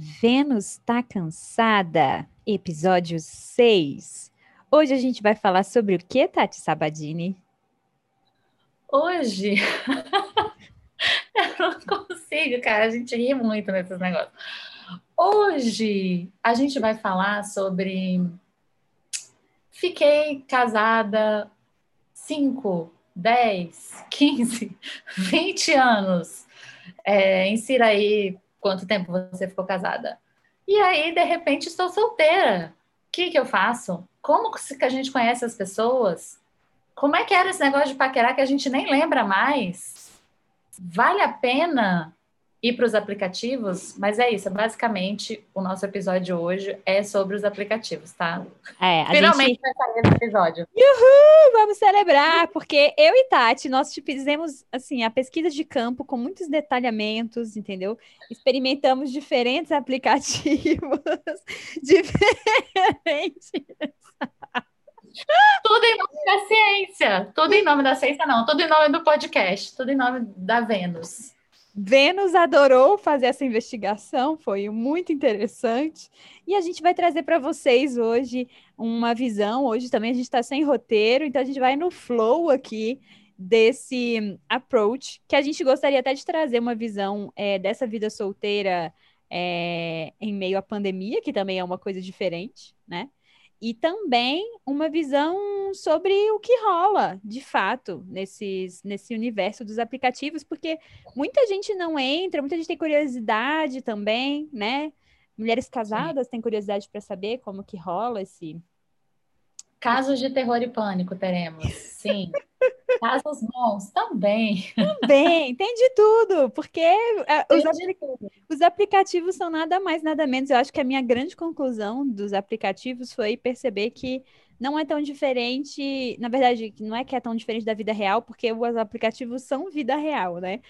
Vênus tá cansada, episódio 6. Hoje a gente vai falar sobre o que, Tati Sabadini? Hoje eu não consigo, cara. A gente ri muito nesses negócios. Hoje a gente vai falar sobre fiquei casada 5, 10, 15, 20 anos. É, insira aí quanto tempo você ficou casada. E aí, de repente, estou solteira. O que, que eu faço? Como que a gente conhece as pessoas? Como é que era esse negócio de paquerar que a gente nem lembra mais? Vale a pena ir para os aplicativos, mas é isso, basicamente o nosso episódio hoje é sobre os aplicativos, tá? É, Finalmente gente... vai sair esse episódio. Uhul! Vamos celebrar, porque eu e Tati, nós fizemos assim, a pesquisa de campo com muitos detalhamentos, entendeu? Experimentamos diferentes aplicativos, diferentes. Tudo em nome da ciência. Tudo em nome da ciência, não. Tudo em nome do podcast. Tudo em nome da Vênus. Vênus adorou fazer essa investigação, foi muito interessante. E a gente vai trazer para vocês hoje uma visão. Hoje também a gente está sem roteiro, então a gente vai no flow aqui desse approach, que a gente gostaria até de trazer uma visão é, dessa vida solteira é, em meio à pandemia, que também é uma coisa diferente, né? E também uma visão sobre o que rola, de fato, nesses, nesse universo dos aplicativos, porque muita gente não entra, muita gente tem curiosidade também, né? Mulheres casadas Sim. têm curiosidade para saber como que rola esse. Casos de terror e pânico teremos, sim. Casos bons também. Também, tem de tudo, porque uh, os, apli tudo. os, aplicativos são nada mais, nada menos. Eu acho que a minha grande conclusão dos aplicativos foi perceber que não é tão diferente, na verdade, não é que é tão diferente da vida real, porque os aplicativos são vida real, né?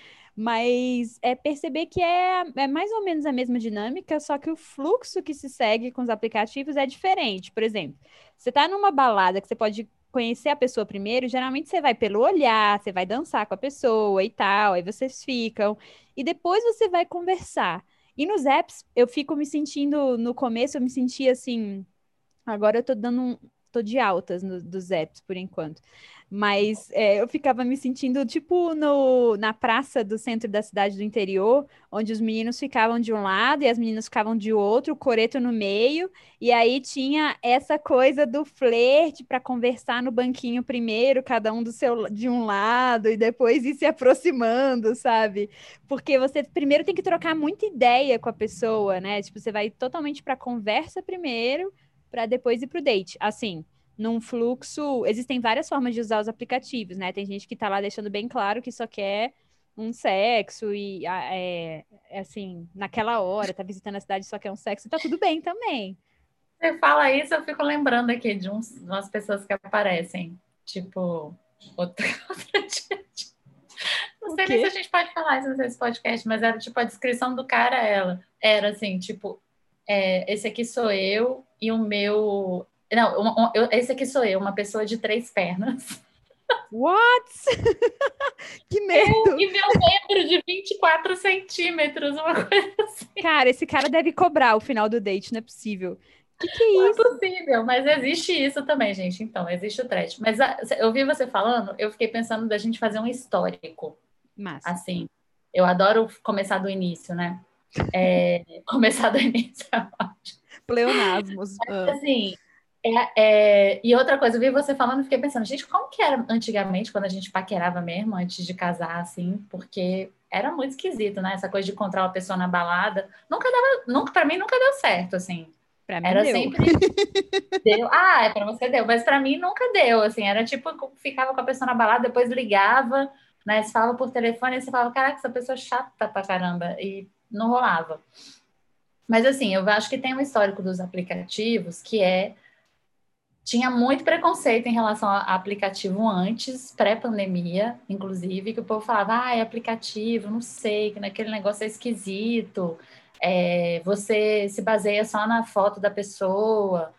Mas é perceber que é, é mais ou menos a mesma dinâmica, só que o fluxo que se segue com os aplicativos é diferente. Por exemplo, você está numa balada que você pode conhecer a pessoa primeiro, geralmente você vai pelo olhar, você vai dançar com a pessoa e tal, aí vocês ficam, e depois você vai conversar. E nos apps, eu fico me sentindo, no começo, eu me sentia assim. Agora eu tô dando um, tô de altas no, dos apps por enquanto. Mas é, eu ficava me sentindo tipo no, na praça do centro da cidade do interior, onde os meninos ficavam de um lado e as meninas ficavam de outro, o coreto no meio, e aí tinha essa coisa do flerte para conversar no banquinho primeiro, cada um do seu de um lado, e depois ir se aproximando, sabe? Porque você primeiro tem que trocar muita ideia com a pessoa, né? Tipo, você vai totalmente para conversa primeiro para depois ir para o date. Assim, num fluxo, existem várias formas de usar os aplicativos, né? Tem gente que está lá deixando bem claro que só quer um sexo e é, é, assim, naquela hora, tá visitando a cidade só quer um sexo, tá tudo bem também. Você fala isso, eu fico lembrando aqui de uns, umas pessoas que aparecem, tipo, outra, outra Não sei nem se a gente pode falar isso nesse podcast, mas era tipo a descrição do cara, ela. Era assim, tipo, é, esse aqui sou eu e o meu. Não, um, um, eu, esse aqui sou eu, uma pessoa de três pernas. What? que medo! Eu e meu membro de 24 centímetros, uma coisa assim. Cara, esse cara deve cobrar o final do date, não é possível. O que, que, é isso? Não é possível, mas existe isso também, gente. Então, existe o trash. Mas a, ah, eu vi você falando, eu fiquei pensando da gente fazer um histórico. Massa. Assim, eu adoro começar do início, né? É, começar do início. Pleonasmos. Mas, ah. assim, é, é, e outra coisa, eu vi você falando e fiquei pensando, gente, como que era antigamente, quando a gente paquerava mesmo, antes de casar, assim, porque era muito esquisito, né? Essa coisa de encontrar uma pessoa na balada. Nunca dava, nunca, pra mim nunca deu certo, assim. Pra mim era deu. sempre. deu. Ah, é pra você deu, mas pra mim nunca deu, assim, era tipo, ficava com a pessoa na balada, depois ligava, né? Você falava por telefone e você falava, caraca, essa pessoa é chata pra caramba. E não rolava. Mas assim, eu acho que tem um histórico dos aplicativos que é tinha muito preconceito em relação a aplicativo antes, pré-pandemia, inclusive, que o povo falava, ah, é aplicativo, não sei, que naquele negócio é esquisito, é, você se baseia só na foto da pessoa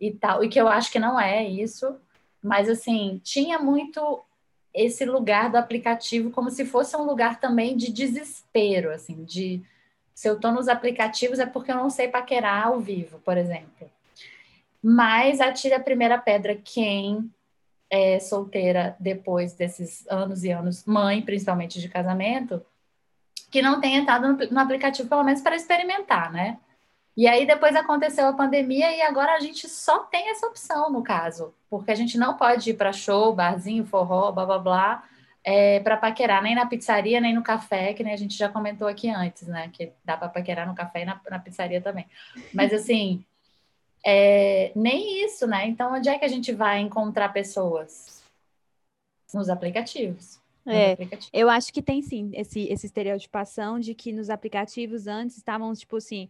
e tal, e que eu acho que não é isso, mas assim, tinha muito esse lugar do aplicativo como se fosse um lugar também de desespero, assim, de Se eu tô nos aplicativos é porque eu não sei paquerar ao vivo, por exemplo. Mas atire a primeira pedra quem é solteira depois desses anos e anos, mãe principalmente de casamento, que não tem entrado no, no aplicativo pelo menos para experimentar, né? E aí depois aconteceu a pandemia e agora a gente só tem essa opção no caso, porque a gente não pode ir para show, barzinho, forró, blá blá blá, é, para paquerar nem na pizzaria nem no café, que nem a gente já comentou aqui antes, né? Que dá para paquerar no café e na, na pizzaria também. Mas assim, é, nem isso, né? Então onde é que a gente vai encontrar pessoas? Nos aplicativos. É, eu acho que tem sim esse, esse estereotipação de que nos aplicativos antes estavam, tipo assim,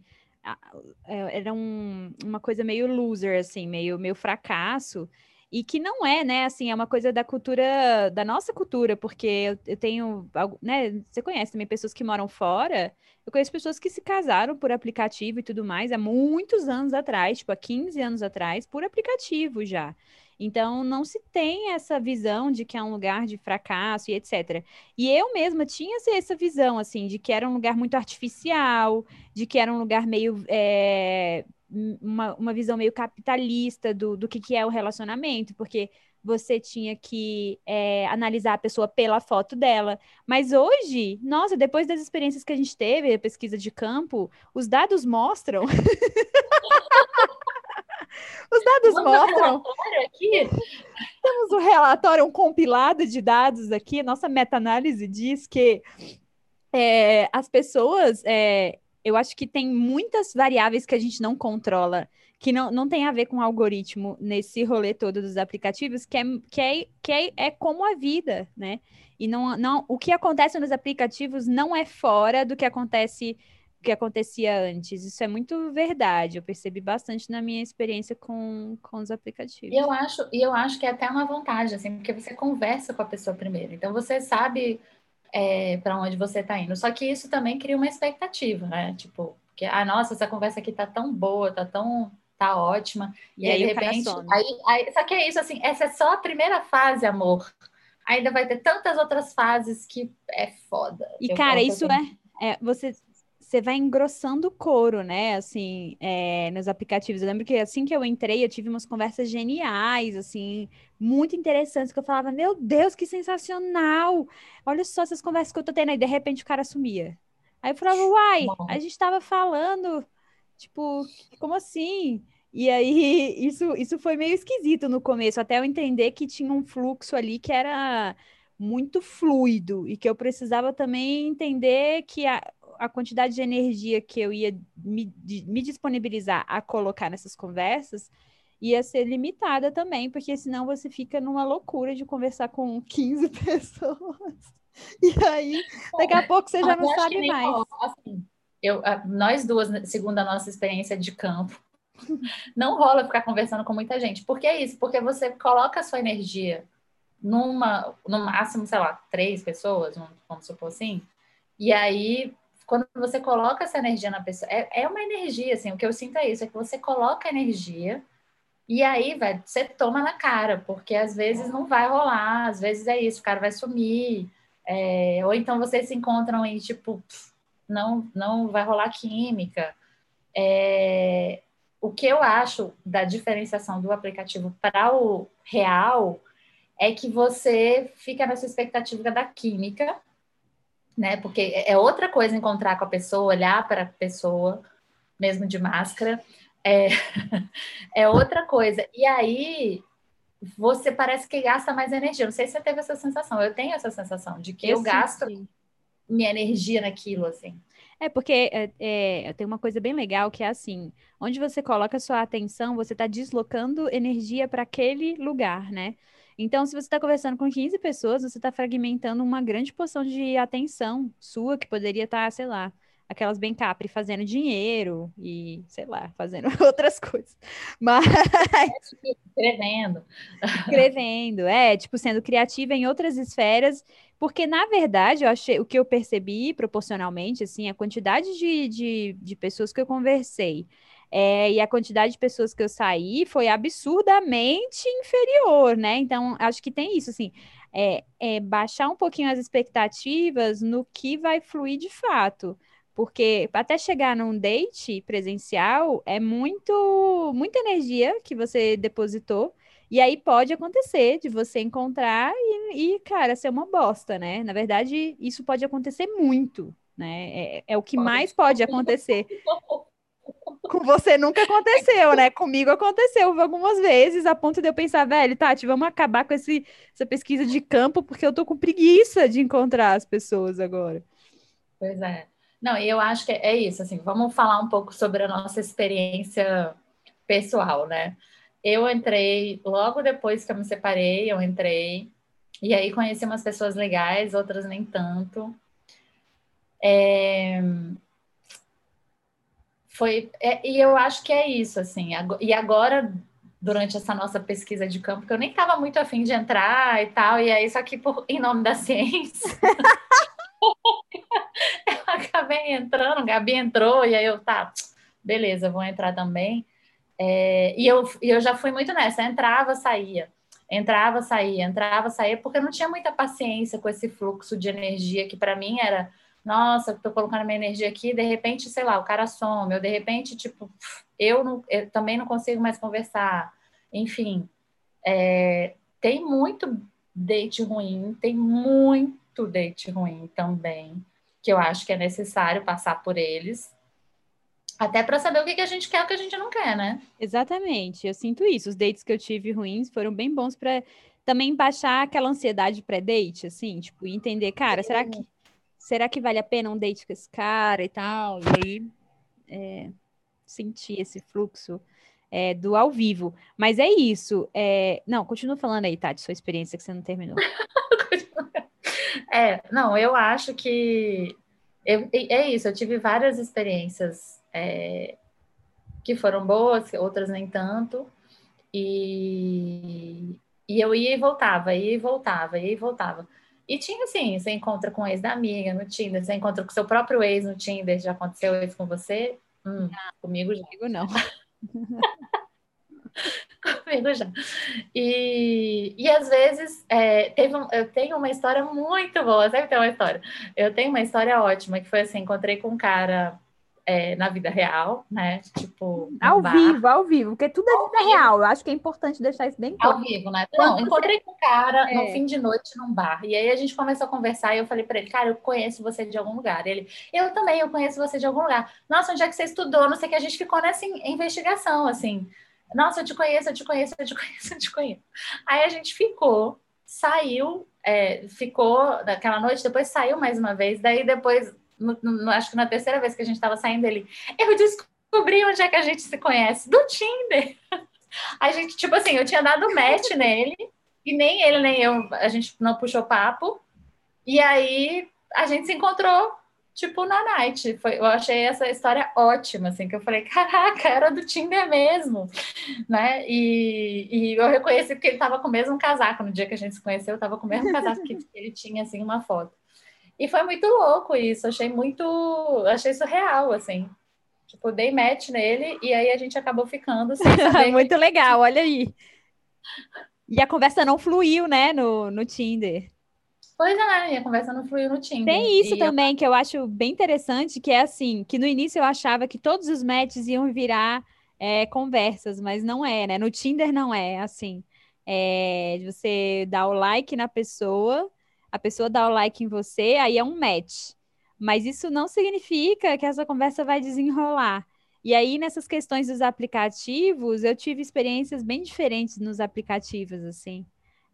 é, era um, uma coisa meio loser, assim, meio, meio fracasso, e que não é, né, assim, é uma coisa da cultura, da nossa cultura, porque eu, tenho, né, você conhece também pessoas que moram fora, eu conheço pessoas que se casaram por aplicativo e tudo mais, há muitos anos atrás, tipo, há 15 anos atrás, por aplicativo já. Então, não se tem essa visão de que é um lugar de fracasso e etc. E eu mesma tinha essa visão, assim, de que era um lugar muito artificial, de que era um lugar meio. É, uma, uma visão meio capitalista do, do que, que é o relacionamento, porque você tinha que é, analisar a pessoa pela foto dela. Mas hoje, nossa, depois das experiências que a gente teve, a pesquisa de campo, os dados mostram. Os dados Vamos mostram. Aqui. Temos um relatório, um compilado de dados aqui. Nossa meta-análise diz que é, as pessoas, é, eu acho que tem muitas variáveis que a gente não controla, que não, não tem a ver com o algoritmo nesse rolê todo dos aplicativos, que é, que é, que é, é como a vida, né? E não, não, o que acontece nos aplicativos não é fora do que acontece que acontecia antes. Isso é muito verdade. Eu percebi bastante na minha experiência com, com os aplicativos. E eu acho, e eu acho que é até uma vantagem, assim, porque você conversa com a pessoa primeiro. Então você sabe é, para onde você está indo. Só que isso também cria uma expectativa, né? Tipo, que, ah, nossa, essa conversa aqui tá tão boa, tá tão tá ótima. E, e aí, de repente, aí, aí, só que é isso, assim, essa é só a primeira fase, amor. Ainda vai ter tantas outras fases que é foda. E, cara, isso é, é, você você vai engrossando o couro, né? Assim, é, nos aplicativos. Eu lembro que assim que eu entrei, eu tive umas conversas geniais, assim, muito interessantes, que eu falava, meu Deus, que sensacional! Olha só essas conversas que eu tô tendo aí, de repente o cara sumia. Aí eu falava, uai, a gente tava falando, tipo, como assim? E aí, isso, isso foi meio esquisito no começo, até eu entender que tinha um fluxo ali que era muito fluido e que eu precisava também entender que a, a quantidade de energia que eu ia me, de, me disponibilizar a colocar nessas conversas ia ser limitada também, porque senão você fica numa loucura de conversar com 15 pessoas. E aí, daqui a pouco você já não sabe mais. assim, eu, nós duas, né, segundo a nossa experiência de campo, não rola ficar conversando com muita gente. Por que é isso? Porque você coloca a sua energia numa, no máximo, sei lá, três pessoas, vamos supor assim, e aí quando você coloca essa energia na pessoa, é, é uma energia, assim, o que eu sinto é isso, é que você coloca energia e aí, vai, você toma na cara, porque às vezes não vai rolar, às vezes é isso, o cara vai sumir, é, ou então vocês se encontram e, tipo, não, não vai rolar química. É, o que eu acho da diferenciação do aplicativo para o real é que você fica nessa expectativa da química, né? Porque é, é outra coisa encontrar com a pessoa, olhar para a pessoa, mesmo de máscara, é, é outra coisa. E aí você parece que gasta mais energia. Não sei se você teve essa sensação. Eu tenho essa sensação de que eu, eu gasto sim. minha energia naquilo, assim. É porque é, é, tem uma coisa bem legal que é assim: onde você coloca sua atenção, você está deslocando energia para aquele lugar, né? Então, se você está conversando com 15 pessoas, você está fragmentando uma grande porção de atenção sua que poderia estar, tá, sei lá, aquelas bem capri fazendo dinheiro e, sei lá, fazendo outras coisas. Mas. Escrevendo. Escrevendo, é, tipo, sendo criativa em outras esferas. Porque, na verdade, eu achei, o que eu percebi proporcionalmente, assim, a quantidade de, de, de pessoas que eu conversei é, e a quantidade de pessoas que eu saí foi absurdamente inferior, né? Então, acho que tem isso, assim, é, é baixar um pouquinho as expectativas no que vai fluir de fato. Porque até chegar num date presencial é muito, muita energia que você depositou. E aí pode acontecer de você encontrar e, e, cara, ser uma bosta, né? Na verdade, isso pode acontecer muito, né? É, é o que mais pode acontecer. Com você nunca aconteceu, né? Comigo aconteceu algumas vezes, a ponto de eu pensar, velho, Tati, vamos acabar com esse, essa pesquisa de campo, porque eu tô com preguiça de encontrar as pessoas agora. Pois é. Não, eu acho que é isso, assim, vamos falar um pouco sobre a nossa experiência pessoal, né? Eu entrei logo depois que eu me separei, eu entrei, e aí conheci umas pessoas legais, outras nem tanto. É, foi é, e eu acho que é isso assim e agora durante essa nossa pesquisa de campo que eu nem estava muito afim de entrar e tal e aí só que por, em nome da ciência eu acabei entrando Gabi entrou e aí eu tá beleza vou entrar também. É, e eu, eu já fui muito nessa entrava saía entrava saía entrava saía porque eu não tinha muita paciência com esse fluxo de energia que para mim era nossa, estou colocando minha energia aqui, de repente, sei lá, o cara some, ou de repente, tipo, eu, não, eu também não consigo mais conversar. Enfim, é, tem muito date ruim, tem muito date ruim também, que eu acho que é necessário passar por eles, até para saber o que, que a gente quer e o que a gente não quer, né? Exatamente, eu sinto isso. Os dates que eu tive ruins foram bem bons para também baixar aquela ansiedade pré-date, assim, tipo, entender, cara, será que será que vale a pena um date com esse cara e tal? E aí é, sentir esse fluxo é, do ao vivo. Mas é isso. É... Não, continua falando aí, Tati, sua experiência que você não terminou. é, não, eu acho que eu, é isso, eu tive várias experiências é, que foram boas, outras nem tanto. E, e eu ia e voltava, ia e voltava, ia e voltava. E tinha assim, você encontra com o ex da amiga no Tinder, você encontra com seu próprio ex no Tinder, já aconteceu isso com você? Hum, comigo já. Comigo não. comigo já. E, e às vezes é, teve um, eu tenho uma história muito boa, sempre tem uma história. Eu tenho uma história ótima que foi assim, encontrei com um cara é, na vida real, né? Tipo. Ao bar. vivo, ao vivo, porque tudo é ao vida vivo. real. Eu acho que é importante deixar isso bem claro. Ao vivo, né? Não, encontrei com um cara é. no fim de noite num bar. E aí a gente começou a conversar e eu falei para ele, cara, eu conheço você de algum lugar. Ele, eu também, eu conheço você de algum lugar. Nossa, onde é que você estudou? Não sei o que. A gente ficou nessa investigação, assim. Nossa, eu te conheço, eu te conheço, eu te conheço, eu te conheço. Aí a gente ficou, saiu, é, ficou naquela noite, depois saiu mais uma vez, daí depois no, no, acho que na terceira vez que a gente estava saindo, ele, eu descobri onde é que a gente se conhece, do Tinder. A gente, tipo assim, eu tinha dado match nele, e nem ele, nem eu, a gente não puxou papo, e aí a gente se encontrou, tipo, na night. Foi, eu achei essa história ótima, assim, que eu falei, caraca, era do Tinder mesmo, né? E, e eu reconheci porque ele tava com o mesmo casaco, no dia que a gente se conheceu, eu tava com o mesmo casaco que ele tinha, assim, uma foto. E foi muito louco isso, achei muito, achei surreal, assim. Tipo, dei match nele e aí a gente acabou ficando. muito que... legal, olha aí. E a conversa não fluiu, né, no, no Tinder. Pois é, e a conversa não fluiu no Tinder. Tem isso também eu... que eu acho bem interessante, que é assim, que no início eu achava que todos os matches iam virar é, conversas, mas não é, né? No Tinder não é assim. É, você dá o like na pessoa a pessoa dá o like em você, aí é um match. Mas isso não significa que essa conversa vai desenrolar. E aí, nessas questões dos aplicativos, eu tive experiências bem diferentes nos aplicativos, assim.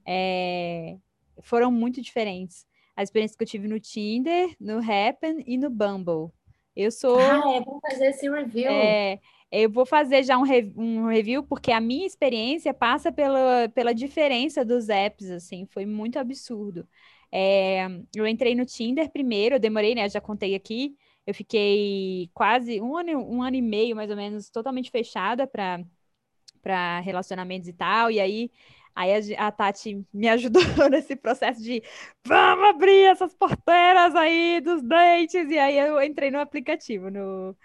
É... Foram muito diferentes. A experiência que eu tive no Tinder, no Happen e no Bumble. Eu sou. Ah, é, vamos fazer esse review. É, eu vou fazer já um, re... um review, porque a minha experiência passa pela, pela diferença dos apps, assim, foi muito absurdo. É, eu entrei no Tinder primeiro, eu demorei, né? Já contei aqui. Eu fiquei quase um ano, um ano e meio, mais ou menos, totalmente fechada para relacionamentos e tal. E aí, aí a, a, Tati me ajudou nesse processo de vamos abrir essas porteiras aí dos dates. E aí eu entrei no aplicativo, no,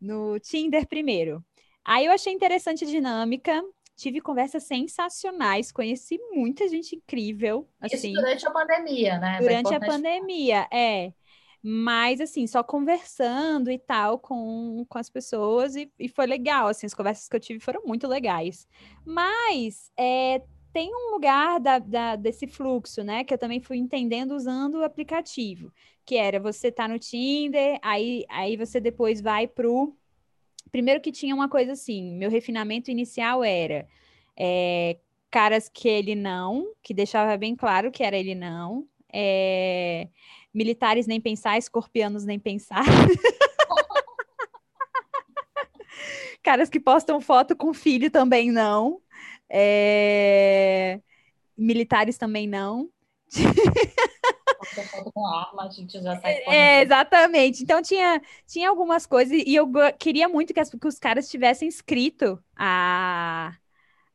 no Tinder primeiro. Aí eu achei interessante a dinâmica tive conversas sensacionais, conheci muita gente incrível. Assim, Isso durante a pandemia, né? Durante a pandemia, é. Mas, assim, só conversando e tal com, com as pessoas, e, e foi legal, assim, as conversas que eu tive foram muito legais. Mas é, tem um lugar da, da, desse fluxo, né, que eu também fui entendendo usando o aplicativo, que era você tá no Tinder, aí, aí você depois vai pro... Primeiro que tinha uma coisa assim, meu refinamento inicial era... É, caras que ele não, que deixava bem claro que era ele não, é, militares nem pensar, escorpianos nem pensar. Caras que postam foto com filho também não. É... Militares também não. com arma, a gente já sai É, exatamente. Então tinha, tinha algumas coisas e eu queria muito que, as, que os caras tivessem escrito a,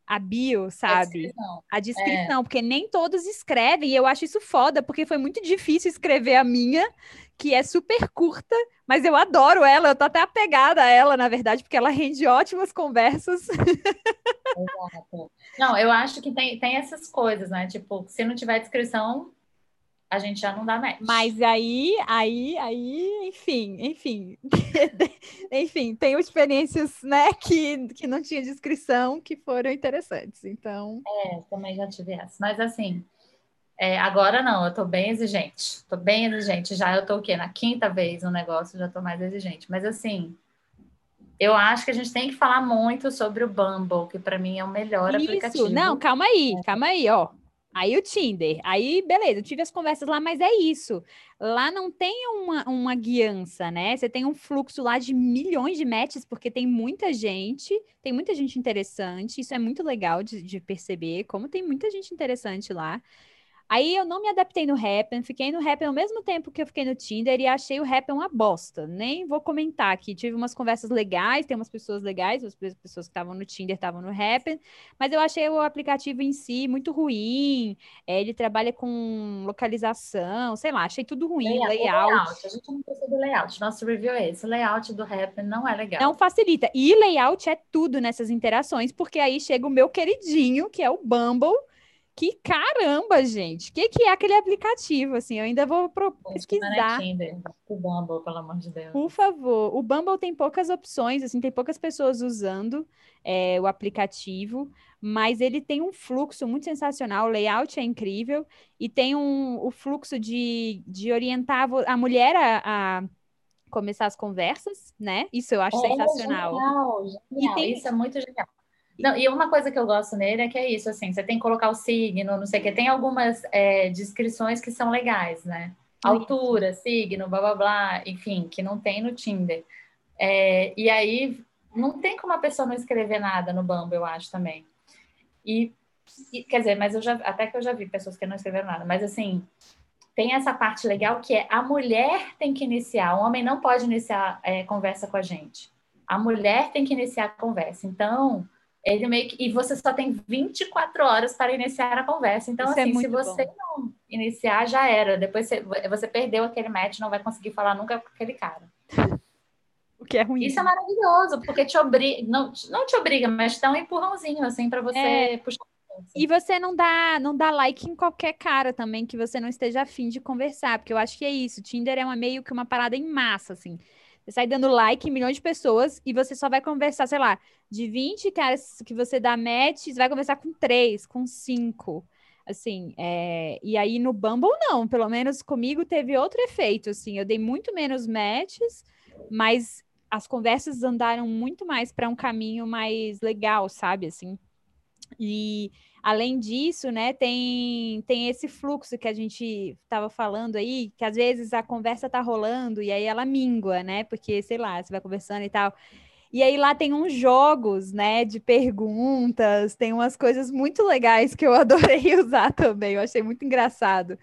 a bio, sabe? A descrição, a descrição é. porque nem todos escrevem, e eu acho isso foda, porque foi muito difícil escrever a minha, que é super curta, mas eu adoro ela, eu tô até apegada a ela, na verdade, porque ela rende ótimas conversas. Exato. Não, eu acho que tem, tem essas coisas, né? Tipo, se não tiver descrição, a gente já não dá match. Mas aí, aí, aí, enfim, enfim. enfim, tenho experiências, né, que, que não tinha descrição, que foram interessantes. Então. É, também já tive essa. Mas assim, é, agora não, eu tô bem exigente. Tô bem exigente. Já eu tô o quê? Na quinta vez no negócio, já tô mais exigente. Mas assim. Eu acho que a gente tem que falar muito sobre o Bumble, que para mim é o melhor Isso. aplicativo. Não, calma aí, calma aí, ó. Aí o Tinder, aí beleza, eu tive as conversas lá, mas é isso. Lá não tem uma, uma guiança, né? Você tem um fluxo lá de milhões de matches, porque tem muita gente, tem muita gente interessante. Isso é muito legal de, de perceber, como tem muita gente interessante lá. Aí eu não me adaptei no Happn, fiquei no Happn ao mesmo tempo que eu fiquei no Tinder e achei o Happn uma bosta. Nem vou comentar aqui. Tive umas conversas legais, tem umas pessoas legais, as pessoas que estavam no Tinder estavam no Happn, mas eu achei o aplicativo em si muito ruim. É, ele trabalha com localização, sei lá, achei tudo ruim, layout. layout. A gente não precisa do layout. Nosso review é esse. O layout do Happn não é legal. Não facilita. E layout é tudo nessas interações, porque aí chega o meu queridinho, que é o Bumble que caramba, gente! O que, que é aquele aplicativo? Assim, eu ainda vou pro... pesquisar. o Bumble, pelo amor de Deus. Por favor. O Bumble tem poucas opções, assim, tem poucas pessoas usando é, o aplicativo, mas ele tem um fluxo muito sensacional, o layout é incrível, e tem um, o fluxo de, de orientar a mulher a, a começar as conversas, né? Isso eu acho é, sensacional. Genial, genial. Tem... Isso é muito genial. Não, e uma coisa que eu gosto nele é que é isso, assim, você tem que colocar o signo, não sei o que, tem algumas é, descrições que são legais, né? Altura, signo, blá blá blá, enfim, que não tem no Tinder. É, e aí não tem como a pessoa não escrever nada no Bumble, eu acho também. E, e, quer dizer, mas eu já até que eu já vi pessoas que não escreveram nada, mas assim, tem essa parte legal que é a mulher tem que iniciar, o homem não pode iniciar é, conversa com a gente. A mulher tem que iniciar a conversa. Então, ele meio que, e você só tem 24 horas para iniciar a conversa. Então, Isso é assim, é se você bom. não iniciar, já era. Depois você, você perdeu aquele match, não vai conseguir falar nunca com aquele cara. O que é ruim. Isso é maravilhoso, porque te obriga, não, não te obriga, mas dá um empurrãozinho, assim, para você é... puxar. E você não dá, não dá like em qualquer cara também que você não esteja afim de conversar, porque eu acho que é isso. Tinder é uma, meio que uma parada em massa, assim. Você sai dando like em milhões de pessoas e você só vai conversar, sei lá, de 20 caras que você dá match, você vai conversar com três, com cinco. Assim, é... e aí no Bumble não, pelo menos comigo teve outro efeito, assim, eu dei muito menos matches, mas as conversas andaram muito mais para um caminho mais legal, sabe, assim. E Além disso, né, tem, tem esse fluxo que a gente estava falando aí, que às vezes a conversa tá rolando e aí ela mingua, né? Porque, sei lá, você vai conversando e tal. E aí lá tem uns jogos, né, de perguntas, tem umas coisas muito legais que eu adorei usar também, eu achei muito engraçado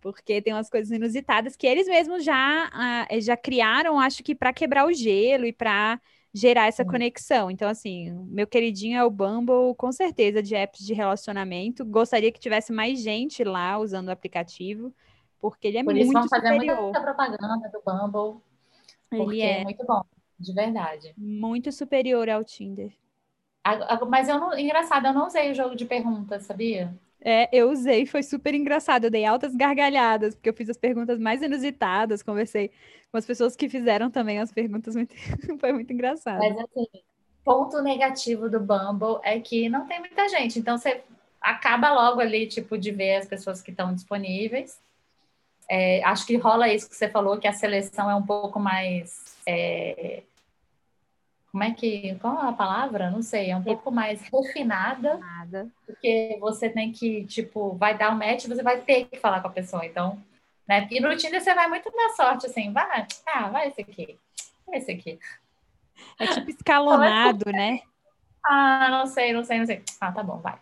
porque tem umas coisas inusitadas que eles mesmos já, uh, já criaram, acho que para quebrar o gelo e para gerar essa conexão. Então, assim, meu queridinho é o Bumble, com certeza, de apps de relacionamento. Gostaria que tivesse mais gente lá usando o aplicativo, porque ele é Por muito isso vamos fazer superior. muita propaganda do Bumble, porque ele é. é muito bom, de verdade. Muito superior ao Tinder. Mas eu não, engraçado, eu não usei o jogo de perguntas, sabia? É, eu usei, foi super engraçado. Eu dei altas gargalhadas, porque eu fiz as perguntas mais inusitadas, conversei com as pessoas que fizeram também as perguntas, muito... foi muito engraçado. Mas assim, ponto negativo do Bumble é que não tem muita gente, então você acaba logo ali, tipo, de ver as pessoas que estão disponíveis. É, acho que rola isso que você falou, que a seleção é um pouco mais. É, como é que. Qual é a palavra? Não sei, é um pouco mais refinada. Nada. Porque você tem que, tipo, vai dar o um match, você vai ter que falar com a pessoa. Então, né? E no Tinder você vai muito na sorte, assim, vai, ah, vai esse aqui, vai esse aqui. É tipo escalonado, né? Ah, não sei, não sei, não sei. Ah, tá bom, vai.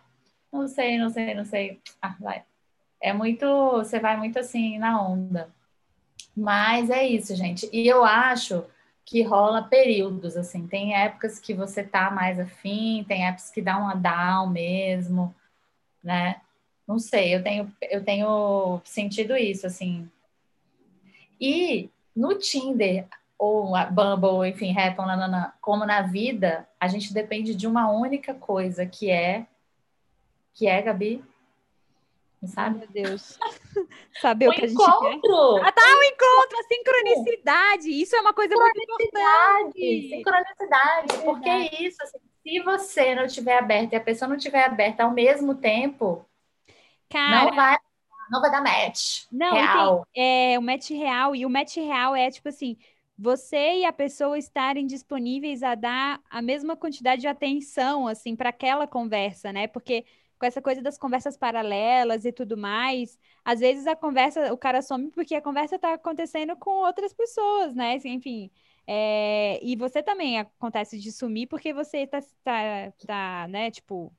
Não sei, não sei, não sei. Ah, vai. É muito, você vai muito assim na onda. Mas é isso, gente. E eu acho que rola períodos, assim. Tem épocas que você tá mais afim, tem épocas que dá uma down mesmo, né? Não sei, eu tenho, eu tenho sentido isso, assim. E no Tinder, ou a Bumble, enfim, Happn, nanana, como na vida, a gente depende de uma única coisa, que é que é, Gabi? Sabe? Meu Deus. Saber o, o que encontro. a gente quer. Ah, tá, o encontro, a sincronicidade. Isso é uma coisa muito importante. Sincronicidade, é porque é isso, assim, se você não estiver aberta e a pessoa não estiver aberta ao mesmo tempo, Cara, não vai não vai dar match não, real. Tem, é, o match real, e o match real é tipo assim, você e a pessoa estarem disponíveis a dar a mesma quantidade de atenção, assim, para aquela conversa, né? Porque com essa coisa das conversas paralelas e tudo mais, às vezes a conversa, o cara some porque a conversa está acontecendo com outras pessoas, né? Assim, enfim. É, e você também acontece de sumir porque você tá, tá, tá né, tipo,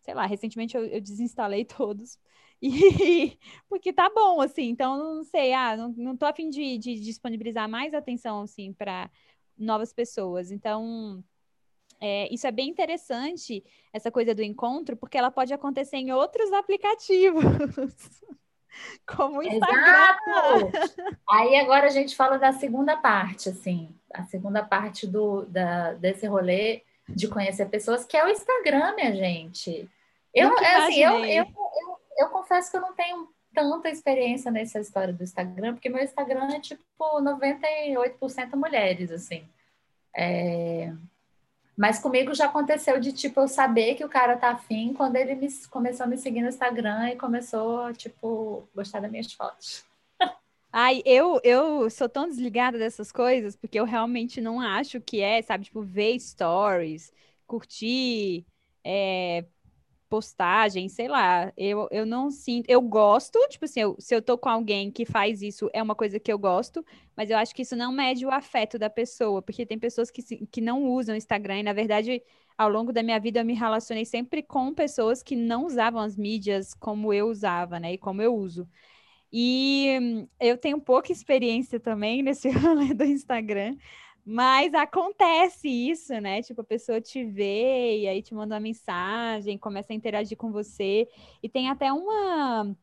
sei lá, recentemente eu, eu desinstalei todos. E porque tá bom, assim, então não sei, ah, não, não tô a fim de, de disponibilizar mais atenção, assim, para novas pessoas. Então, é, isso é bem interessante, essa coisa do encontro, porque ela pode acontecer em outros aplicativos. Como o Instagram. Exato! Aí agora a gente fala da segunda parte, assim, a segunda parte do, da, desse rolê de conhecer pessoas, que é o Instagram, minha gente. Eu, é, assim, eu, eu, eu, eu confesso que eu não tenho tanta experiência nessa história do Instagram, porque meu Instagram é tipo 98% mulheres, assim. É... Mas comigo já aconteceu de, tipo, eu saber que o cara tá afim quando ele me, começou a me seguir no Instagram e começou, tipo, gostar das minhas fotos. Ai, eu, eu sou tão desligada dessas coisas, porque eu realmente não acho que é, sabe, tipo, ver stories, curtir, é, postagem, sei lá, eu, eu não sinto, eu gosto, tipo assim, eu, se eu tô com alguém que faz isso, é uma coisa que eu gosto, mas eu acho que isso não mede o afeto da pessoa, porque tem pessoas que, que não usam Instagram, e na verdade, ao longo da minha vida, eu me relacionei sempre com pessoas que não usavam as mídias como eu usava, né, e como eu uso. E eu tenho pouca experiência também nesse rolê do Instagram, mas acontece isso, né? Tipo, a pessoa te vê e aí te manda uma mensagem, começa a interagir com você. E tem até uma,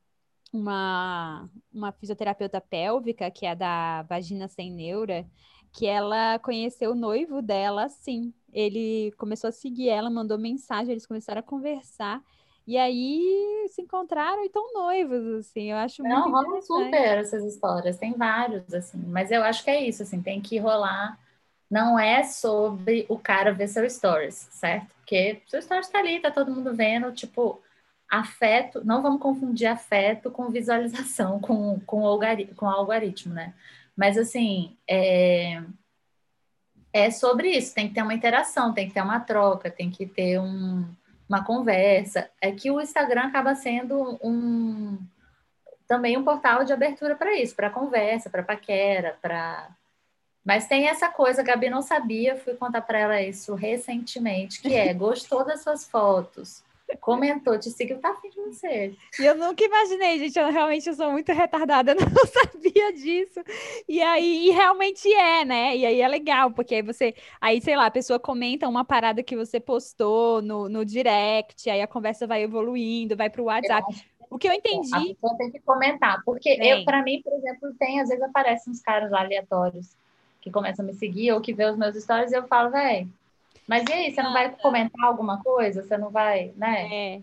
uma, uma fisioterapeuta pélvica, que é da Vagina Sem Neura, que ela conheceu o noivo dela assim. Ele começou a seguir ela, mandou mensagem, eles começaram a conversar. E aí se encontraram e estão noivos, assim, eu acho Não, muito rolam super essas histórias, tem vários, assim, mas eu acho que é isso, assim, tem que rolar não é sobre o cara ver seu stories, certo? Porque seu stories tá ali, tá todo mundo vendo, tipo, afeto, não vamos confundir afeto com visualização, com, com, com algoritmo, né? Mas assim, é, é sobre isso, tem que ter uma interação, tem que ter uma troca, tem que ter um, uma conversa. É que o Instagram acaba sendo um também um portal de abertura para isso, para conversa, para paquera, para mas tem essa coisa, a Gabi não sabia, fui contar para ela isso recentemente, que é, gostou das suas fotos, comentou, te seguiu, tá afim de você. E eu nunca imaginei, gente, eu realmente eu sou muito retardada, não sabia disso. E aí, e realmente é, né? E aí é legal, porque aí você, aí, sei lá, a pessoa comenta uma parada que você postou no, no direct, aí a conversa vai evoluindo, vai para o WhatsApp. O que eu entendi. A pessoa tem que comentar, porque eu, para mim, por exemplo, tem, às vezes aparecem uns caras aleatórios que começa a me seguir ou que vê os meus stories, eu falo, velho, mas e aí, você não vai comentar alguma coisa? Você não vai, né? É.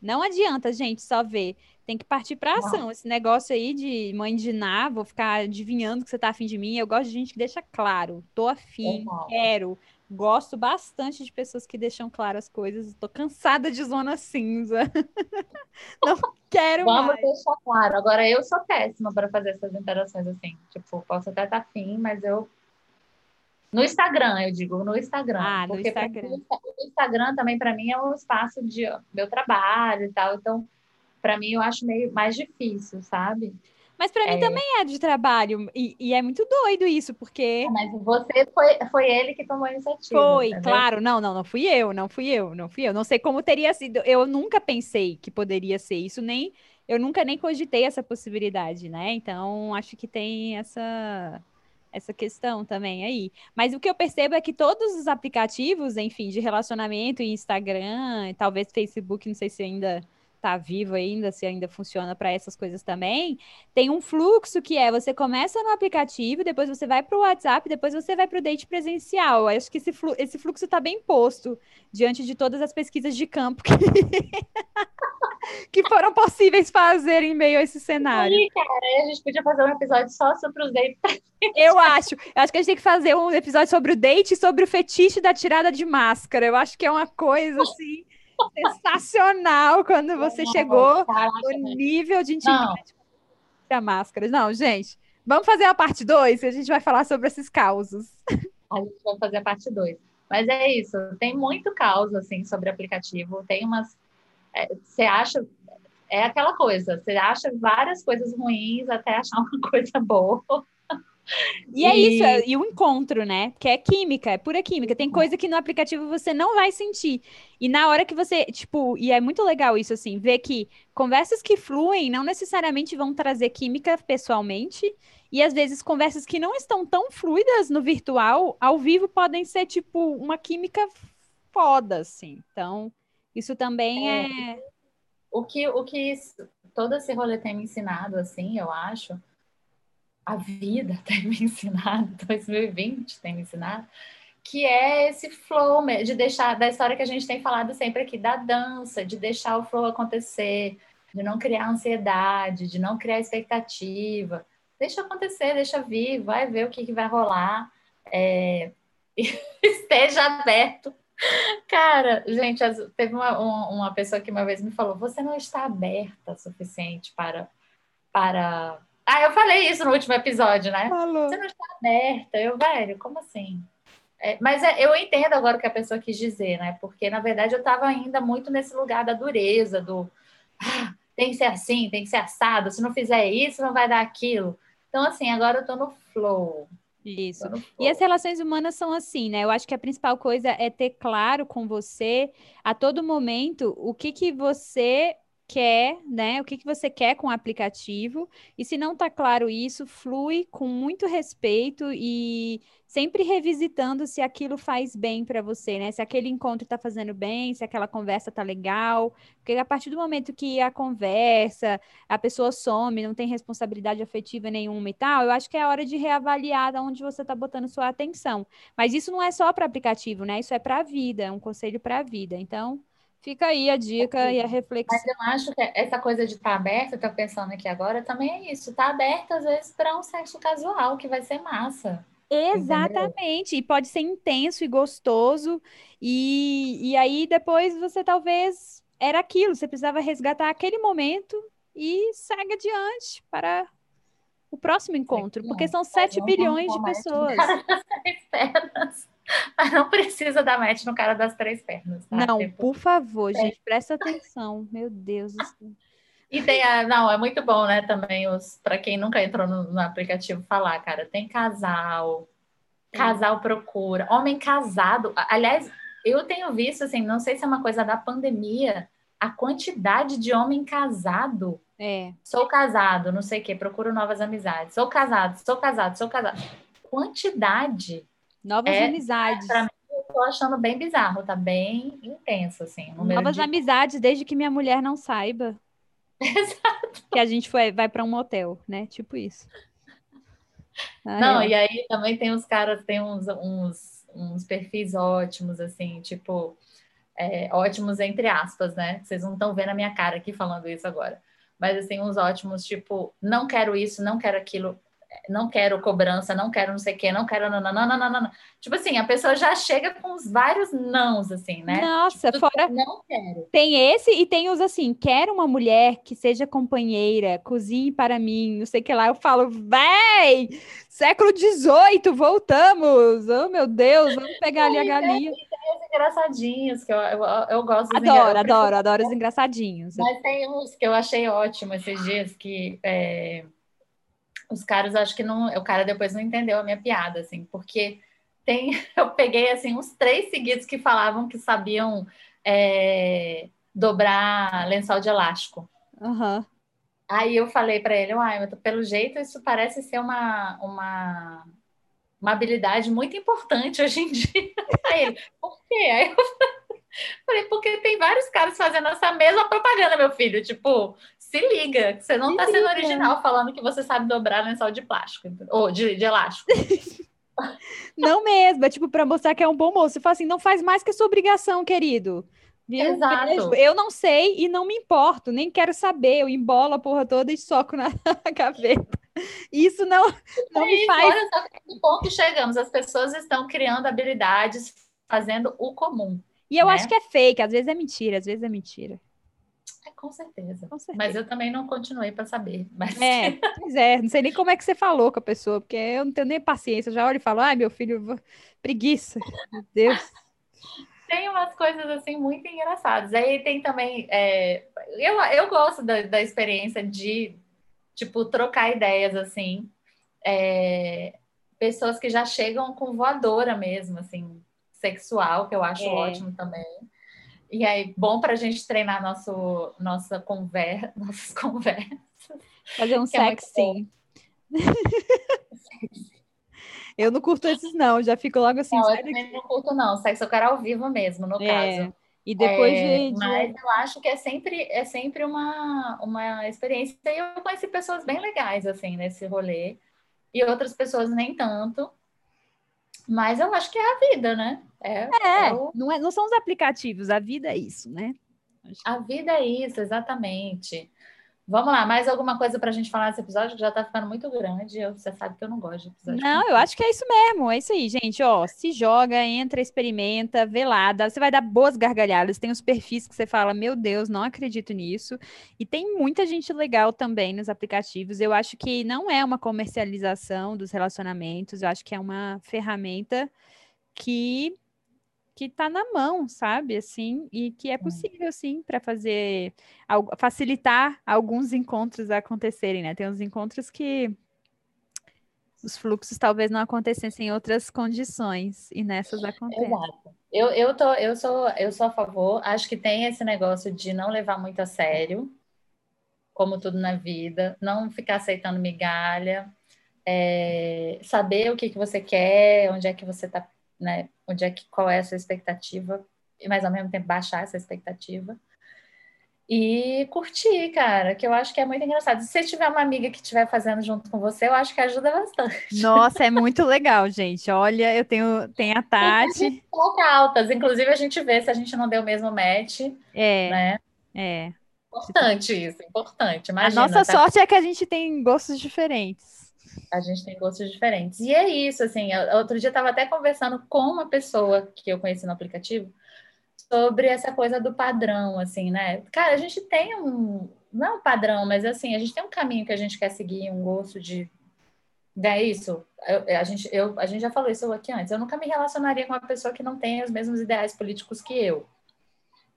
Não adianta, gente, só ver. Tem que partir para ação. Não. Esse negócio aí de mãe de Ná, vou ficar adivinhando que você tá afim de mim. Eu gosto de gente que deixa claro. Tô afim, quero. Gosto bastante de pessoas que deixam claro as coisas. Tô cansada de zona cinza. Não quero Vamos mais. deixar claro. Agora, eu sou péssima para fazer essas interações assim. Tipo, posso até estar tá afim, mas eu no Instagram, eu digo, no Instagram. Ah, no Instagram. Mim, o Instagram também, para mim, é um espaço de meu trabalho e tal. Então, para mim, eu acho meio mais difícil, sabe? Mas para é... mim também é de trabalho. E, e, é muito doido isso, porque. Ah, mas você foi, foi ele que tomou a iniciativa. Foi, claro. Não, não, não fui eu, não fui eu, não fui eu. Não sei como teria sido. Eu nunca pensei que poderia ser isso, nem. Eu nunca nem cogitei essa possibilidade, né? Então, acho que tem essa essa questão também aí. Mas o que eu percebo é que todos os aplicativos, enfim, de relacionamento, Instagram, talvez Facebook, não sei se ainda está vivo ainda, se ainda funciona para essas coisas também, tem um fluxo que é você começa no aplicativo, depois você vai para o WhatsApp, depois você vai para o date presencial. Eu acho que esse, flu esse fluxo está bem posto diante de todas as pesquisas de campo que, que foram possíveis fazer em meio a esse cenário. Cara, a gente podia fazer um episódio só sobre os dates. Eu acho. Eu acho que a gente tem que fazer um episódio sobre o date e sobre o fetiche da tirada de máscara. Eu acho que é uma coisa assim sensacional quando você não, chegou no nível de intimidade da máscara. Não, gente, vamos fazer a parte 2 e a gente vai falar sobre esses causos. A gente vai fazer a parte 2. Mas é isso, tem muito caos assim sobre aplicativo, tem umas é, você acha é aquela coisa, você acha várias coisas ruins até achar uma coisa boa. E, é isso, é, e o encontro, né? Que é química, é pura química. Tem coisa que no aplicativo você não vai sentir. E na hora que você, tipo, e é muito legal isso, assim, ver que conversas que fluem não necessariamente vão trazer química pessoalmente. E às vezes conversas que não estão tão fluidas no virtual, ao vivo podem ser, tipo, uma química foda, assim. Então, isso também é. é... O que, o que todo esse rolê tem me ensinado, assim, eu acho a vida tem me ensinado, 2020 tem me ensinado, que é esse flow de deixar da história que a gente tem falado sempre aqui da dança, de deixar o flow acontecer, de não criar ansiedade, de não criar expectativa. Deixa acontecer, deixa vir, vai ver o que, que vai rolar. É... Esteja aberto. Cara, gente, teve uma, uma pessoa que uma vez me falou: você não está aberta o suficiente para, para ah, eu falei isso no último episódio, né? Falou. Você não está aberta. Eu, velho, como assim? É, mas é, eu entendo agora o que a pessoa quis dizer, né? Porque, na verdade, eu estava ainda muito nesse lugar da dureza, do ah, tem que ser assim, tem que ser assado. Se não fizer isso, não vai dar aquilo. Então, assim, agora eu estou no flow. Isso. E as relações humanas são assim, né? Eu acho que a principal coisa é ter claro com você a todo momento o que que você quer, né? O que, que você quer com o aplicativo. E se não está claro isso, flui com muito respeito e sempre revisitando se aquilo faz bem para você, né? Se aquele encontro está fazendo bem, se aquela conversa tá legal. Porque a partir do momento que a conversa, a pessoa some, não tem responsabilidade afetiva nenhuma e tal, eu acho que é hora de reavaliar onde você está botando sua atenção. Mas isso não é só para aplicativo, né? Isso é para a vida, é um conselho para a vida. Então, Fica aí a dica e a reflexão. Mas eu acho que essa coisa de estar tá aberta, eu tô pensando aqui agora, também é isso. Tá aberta, às vezes, para um sexo casual, que vai ser massa. Exatamente, entendeu? e pode ser intenso e gostoso, e, e aí depois você talvez era aquilo, você precisava resgatar aquele momento e segue adiante para o próximo encontro, porque são 7 bilhões de pessoas. Mas não precisa dar match no cara das três pernas. Tá? Não, tipo, por favor, gente, presta atenção. Meu Deus do céu. E tem a, não, é muito bom, né, também os para quem nunca entrou no, no, aplicativo falar, cara, tem casal, casal procura, homem casado. Aliás, eu tenho visto assim, não sei se é uma coisa da pandemia, a quantidade de homem casado. É. Sou casado, não sei o quê, procuro novas amizades. Sou casado, sou casado, sou casado. Quantidade Novas é, amizades. Pra mim, eu tô achando bem bizarro, tá bem intenso, assim. Novas de... amizades, desde que minha mulher não saiba. Exato. Que a gente foi, vai para um motel, né? Tipo isso. Ah, não, é. e aí também tem os caras, tem uns, uns, uns perfis ótimos, assim, tipo, é, ótimos entre aspas, né? Vocês não estão vendo a minha cara aqui falando isso agora. Mas assim, uns ótimos, tipo, não quero isso, não quero aquilo, não quero cobrança, não quero não sei o quê, não quero não, não, não, não, não, não. Tipo assim, a pessoa já chega com os vários nãos, assim, né? Nossa, tipo, fora. Não quero. Tem esse e tem os assim, quero uma mulher que seja companheira, cozinhe para mim, não sei o que lá. Eu falo, véi, século XVIII, voltamos! Oh, meu Deus, vamos pegar ali a galinha. Tem, os engraçadinhos, que eu, eu, eu gosto dos Adoro, adoro, adoro os engraçadinhos. Mas tem uns que eu achei ótimo esses dias, que... É os caras acho que não, o cara depois não entendeu a minha piada, assim, porque tem, eu peguei assim uns três seguidos que falavam que sabiam é, dobrar lençol de elástico. Uhum. Aí eu falei para ele, uai, pelo jeito isso parece ser uma, uma, uma habilidade muito importante hoje em dia. Aí ele, por quê? Aí eu falei, porque tem vários caras fazendo essa mesma propaganda, meu filho. Tipo, se liga, você não está sendo original falando que você sabe dobrar lençol de plástico, ou de, de elástico. não mesmo, é tipo para mostrar que é um bom moço. Você fala assim, não faz mais que a sua obrigação, querido. Viu? Exato. Eu não sei e não me importo, nem quero saber. Eu embolo a porra toda e soco na gaveta. Isso não, não é me faz. Olha só que ponto chegamos. As pessoas estão criando habilidades, fazendo o comum. E eu né? acho que é fake, às vezes é mentira, às vezes é mentira. É, com certeza. com certeza. Mas eu também não continuei para saber. Mas... É, pois é, não sei nem como é que você falou com a pessoa, porque eu não tenho nem paciência. Eu já olho e falo, ai, meu filho, preguiça. Meu Deus. Tem umas coisas assim muito engraçadas. Aí tem também. É... Eu, eu gosto da, da experiência de, tipo, trocar ideias assim. É... Pessoas que já chegam com voadora mesmo, assim, sexual, que eu acho é. ótimo também. E aí, bom para a gente treinar nosso, nossa conversa, nossas conversas. Fazer um é sexy. eu não curto esses, não, já fico logo assim. Não, eu também não curto, não. Sexo eu quero ao vivo mesmo, no é. caso. E depois é, de, de, Mas eu acho que é sempre, é sempre uma, uma experiência. E eu conheci pessoas bem legais, assim, nesse rolê. E outras pessoas nem tanto. Mas eu acho que é a vida, né? É, é, é não, é não são os aplicativos, a vida é isso, né? A vida é isso, exatamente. Vamos lá, mais alguma coisa para a gente falar nesse episódio que já está ficando muito grande. Eu, você sabe que eu não gosto de episódio. Não, eu acho que é isso mesmo. É isso aí, gente. Ó, se joga, entra, experimenta, vê lá. Dá, você vai dar boas gargalhadas. Tem os perfis que você fala, meu Deus, não acredito nisso. E tem muita gente legal também nos aplicativos. Eu acho que não é uma comercialização dos relacionamentos. Eu acho que é uma ferramenta que que está na mão, sabe? Assim, e que é possível, sim, para fazer facilitar alguns encontros acontecerem, né? Tem uns encontros que os fluxos talvez não acontecessem em outras condições e nessas acontecem. Exato. Eu, eu, tô, eu, sou, eu sou a favor, acho que tem esse negócio de não levar muito a sério, como tudo na vida, não ficar aceitando migalha, é, saber o que, que você quer, onde é que você está né? Onde é que, qual é a sua expectativa, mas ao mesmo tempo baixar essa expectativa. E curtir, cara, que eu acho que é muito engraçado. Se você tiver uma amiga que estiver fazendo junto com você, eu acho que ajuda bastante. Nossa, é muito legal, gente. Olha, eu tenho, tenho a Tati. altas, inclusive a gente vê se a gente não deu o mesmo match. É. Né? É. Importante isso, importante. Imagina, a nossa tá... sorte é que a gente tem gostos diferentes. A gente tem gostos diferentes. E é isso, assim, outro dia eu estava até conversando com uma pessoa que eu conheci no aplicativo sobre essa coisa do padrão, assim, né? Cara, a gente tem um, não é um padrão, mas assim, a gente tem um caminho que a gente quer seguir, um gosto de é isso. Eu, a, gente, eu, a gente já falou isso aqui antes. Eu nunca me relacionaria com uma pessoa que não tem os mesmos ideais políticos que eu,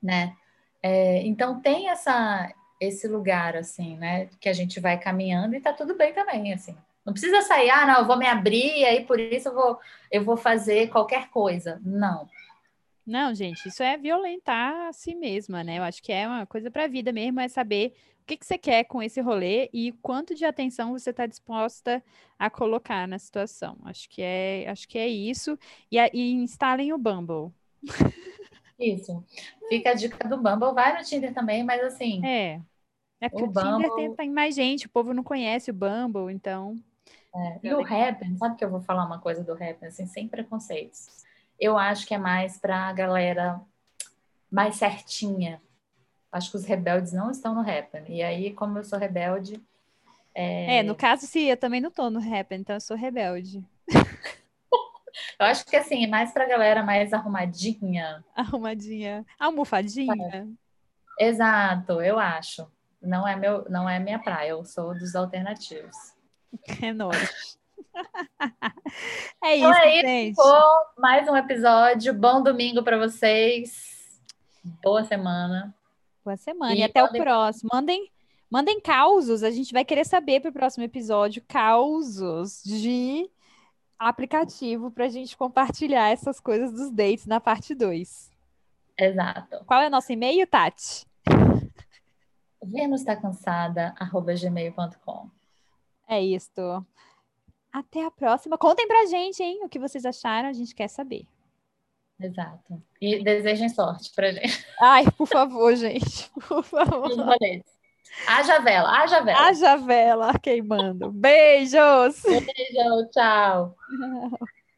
né? É, então tem essa esse lugar assim, né, que a gente vai caminhando e tá tudo bem também, assim. Não precisa sair, ah, não, eu vou me abrir e aí por isso eu vou, eu vou fazer qualquer coisa. Não. Não, gente, isso é violentar a si mesma, né? Eu acho que é uma coisa para a vida mesmo, é saber o que, que você quer com esse rolê e quanto de atenção você está disposta a colocar na situação. Acho que é, acho que é isso. E, e instalem o Bumble. Isso. Fica a dica do Bumble. Vai no Tinder também, mas assim. É. É porque o, o Bumble... Tinder tem, tem mais gente, o povo não conhece o Bumble, então. É, e o Happen, sabe que eu vou falar uma coisa do Happen, assim, sem preconceitos. Eu acho que é mais para a galera mais certinha. Acho que os rebeldes não estão no Happen. E aí, como eu sou rebelde. É, é no caso, sim, eu também não tô no Happen, então eu sou rebelde. eu acho que assim, mais pra galera mais arrumadinha. Arrumadinha. Almofadinha. É. Exato, eu acho. Não é, meu, não é minha praia, eu sou dos alternativos. É nóis. é então isso, então é gente. Ficou mais um episódio. Bom domingo para vocês. Boa semana. Boa semana e, e até o próximo. Mandem, mandem causos. A gente vai querer saber para o próximo episódio causos de aplicativo para a gente compartilhar essas coisas dos dates na parte 2. Exato. Qual é o nosso e-mail, Tati? Vênus está cansada, arroba gmail.com. É isso. Até a próxima. Contem pra gente, hein, o que vocês acharam, a gente quer saber. Exato. E desejem sorte pra gente. Ai, por favor, gente. Por favor. Haja vela, haja vela. Haja vela queimando. Beijos! Beijo, tchau.